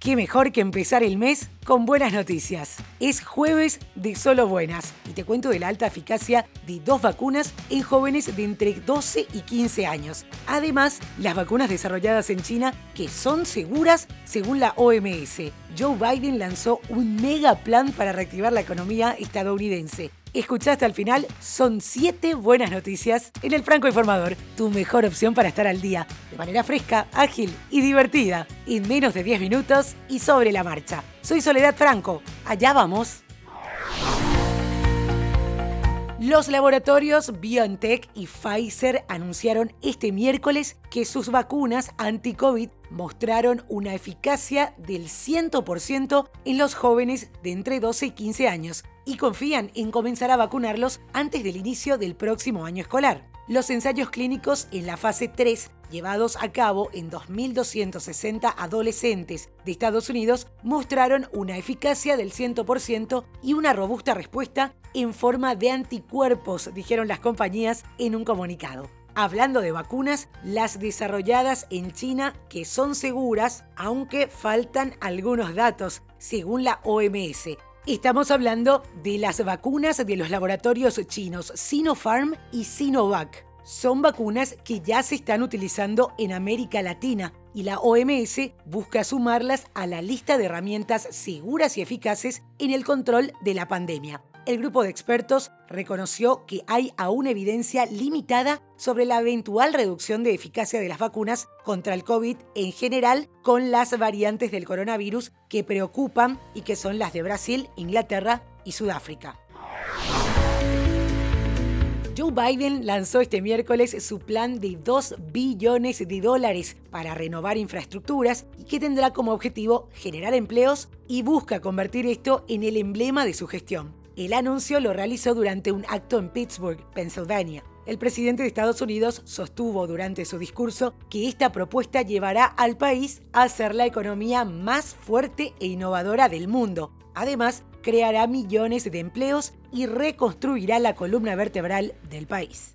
qué mejor que empezar el mes con buenas noticias. Es jueves de solo buenas y te cuento de la alta eficacia de dos vacunas en jóvenes de entre 12 y 15 años. Además, las vacunas desarrolladas en China que son seguras según la OMS. Joe Biden lanzó un mega plan para reactivar la economía estadounidense escuchaste al final, son siete buenas noticias en el Franco Informador, tu mejor opción para estar al día, de manera fresca, ágil y divertida, en menos de 10 minutos y sobre la marcha. Soy Soledad Franco, allá vamos. Los laboratorios BioNTech y Pfizer anunciaron este miércoles que sus vacunas anti-COVID mostraron una eficacia del 100% en los jóvenes de entre 12 y 15 años y confían en comenzar a vacunarlos antes del inicio del próximo año escolar. Los ensayos clínicos en la fase 3 llevados a cabo en 2.260 adolescentes de Estados Unidos mostraron una eficacia del 100% y una robusta respuesta en forma de anticuerpos, dijeron las compañías en un comunicado. Hablando de vacunas, las desarrolladas en China que son seguras, aunque faltan algunos datos, según la OMS. Estamos hablando de las vacunas de los laboratorios chinos Sinopharm y Sinovac. Son vacunas que ya se están utilizando en América Latina y la OMS busca sumarlas a la lista de herramientas seguras y eficaces en el control de la pandemia el grupo de expertos reconoció que hay aún evidencia limitada sobre la eventual reducción de eficacia de las vacunas contra el COVID en general con las variantes del coronavirus que preocupan y que son las de Brasil, Inglaterra y Sudáfrica. Joe Biden lanzó este miércoles su plan de 2 billones de dólares para renovar infraestructuras y que tendrá como objetivo generar empleos y busca convertir esto en el emblema de su gestión. El anuncio lo realizó durante un acto en Pittsburgh, Pennsylvania. El presidente de Estados Unidos sostuvo durante su discurso que esta propuesta llevará al país a ser la economía más fuerte e innovadora del mundo. Además, creará millones de empleos y reconstruirá la columna vertebral del país.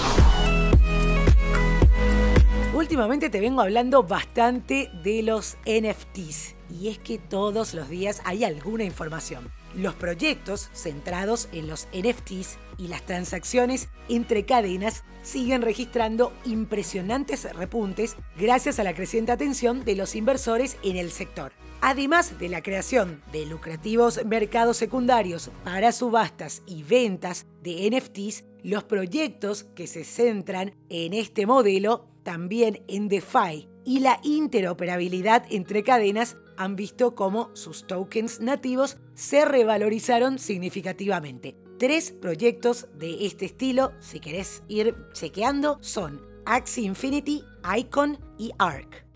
Últimamente te vengo hablando bastante de los NFTs y es que todos los días hay alguna información. Los proyectos centrados en los NFTs y las transacciones entre cadenas siguen registrando impresionantes repuntes gracias a la creciente atención de los inversores en el sector. Además de la creación de lucrativos mercados secundarios para subastas y ventas de NFTs, los proyectos que se centran en este modelo, también en DeFi y la interoperabilidad entre cadenas, han visto cómo sus tokens nativos se revalorizaron significativamente. Tres proyectos de este estilo, si querés ir chequeando, son Axie Infinity, Icon y Arc.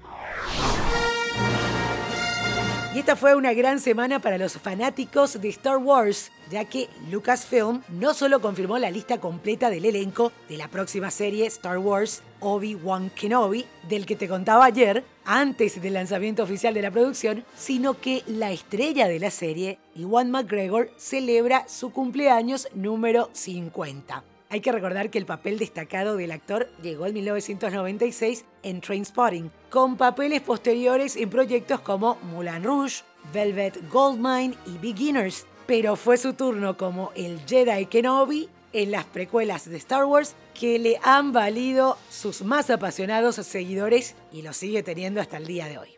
Y esta fue una gran semana para los fanáticos de Star Wars, ya que Lucasfilm no solo confirmó la lista completa del elenco de la próxima serie Star Wars Obi-Wan Kenobi, del que te contaba ayer, antes del lanzamiento oficial de la producción, sino que la estrella de la serie, Iwan McGregor, celebra su cumpleaños número 50. Hay que recordar que el papel destacado del actor llegó en 1996 en Trainspotting, con papeles posteriores en proyectos como Moulin Rouge, Velvet Goldmine y Beginners, pero fue su turno como el Jedi Kenobi en las precuelas de Star Wars que le han valido sus más apasionados seguidores y lo sigue teniendo hasta el día de hoy.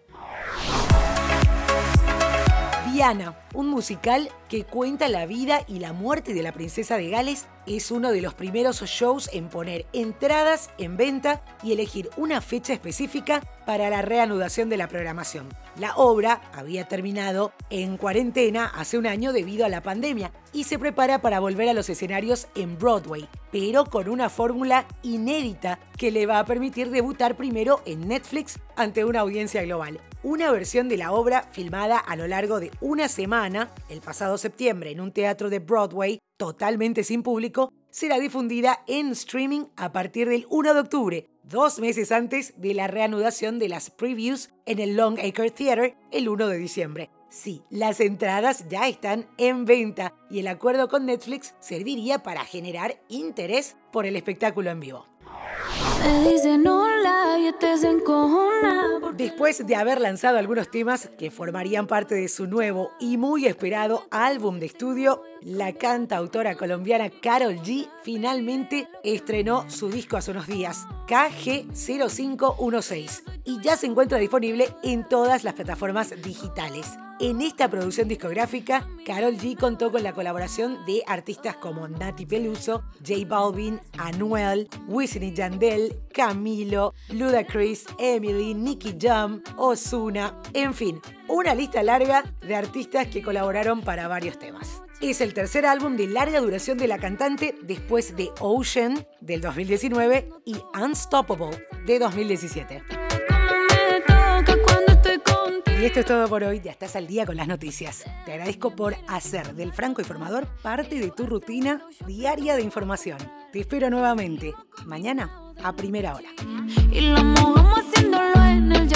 Diana, un musical que cuenta la vida y la muerte de la princesa de Gales, es uno de los primeros shows en poner entradas en venta y elegir una fecha específica para la reanudación de la programación. La obra había terminado en cuarentena hace un año debido a la pandemia y se prepara para volver a los escenarios en Broadway, pero con una fórmula inédita que le va a permitir debutar primero en Netflix ante una audiencia global. Una versión de la obra filmada a lo largo de una semana, el pasado septiembre, en un teatro de Broadway, totalmente sin público, será difundida en streaming a partir del 1 de octubre, dos meses antes de la reanudación de las previews en el Long Acre Theater el 1 de diciembre. Sí, las entradas ya están en venta y el acuerdo con Netflix serviría para generar interés por el espectáculo en vivo. Después de haber lanzado algunos temas que formarían parte de su nuevo y muy esperado álbum de estudio, la cantautora colombiana Carol G finalmente estrenó su disco hace unos días, KG0516, y ya se encuentra disponible en todas las plataformas digitales. En esta producción discográfica, Carol G contó con la colaboración de artistas como Nati Peluso, J Balvin, Anuel, Wisin y Yandel, Camilo, Ludacris, Emily, Nicky Jam, Ozuna, en fin, una lista larga de artistas que colaboraron para varios temas. Es el tercer álbum de larga duración de la cantante después de Ocean del 2019 y Unstoppable de 2017. Y esto es todo por hoy. Ya estás al día con las noticias. Te agradezco por hacer del Franco Informador parte de tu rutina diaria de información. Te espero nuevamente mañana a primera hora. Y haciéndolo en el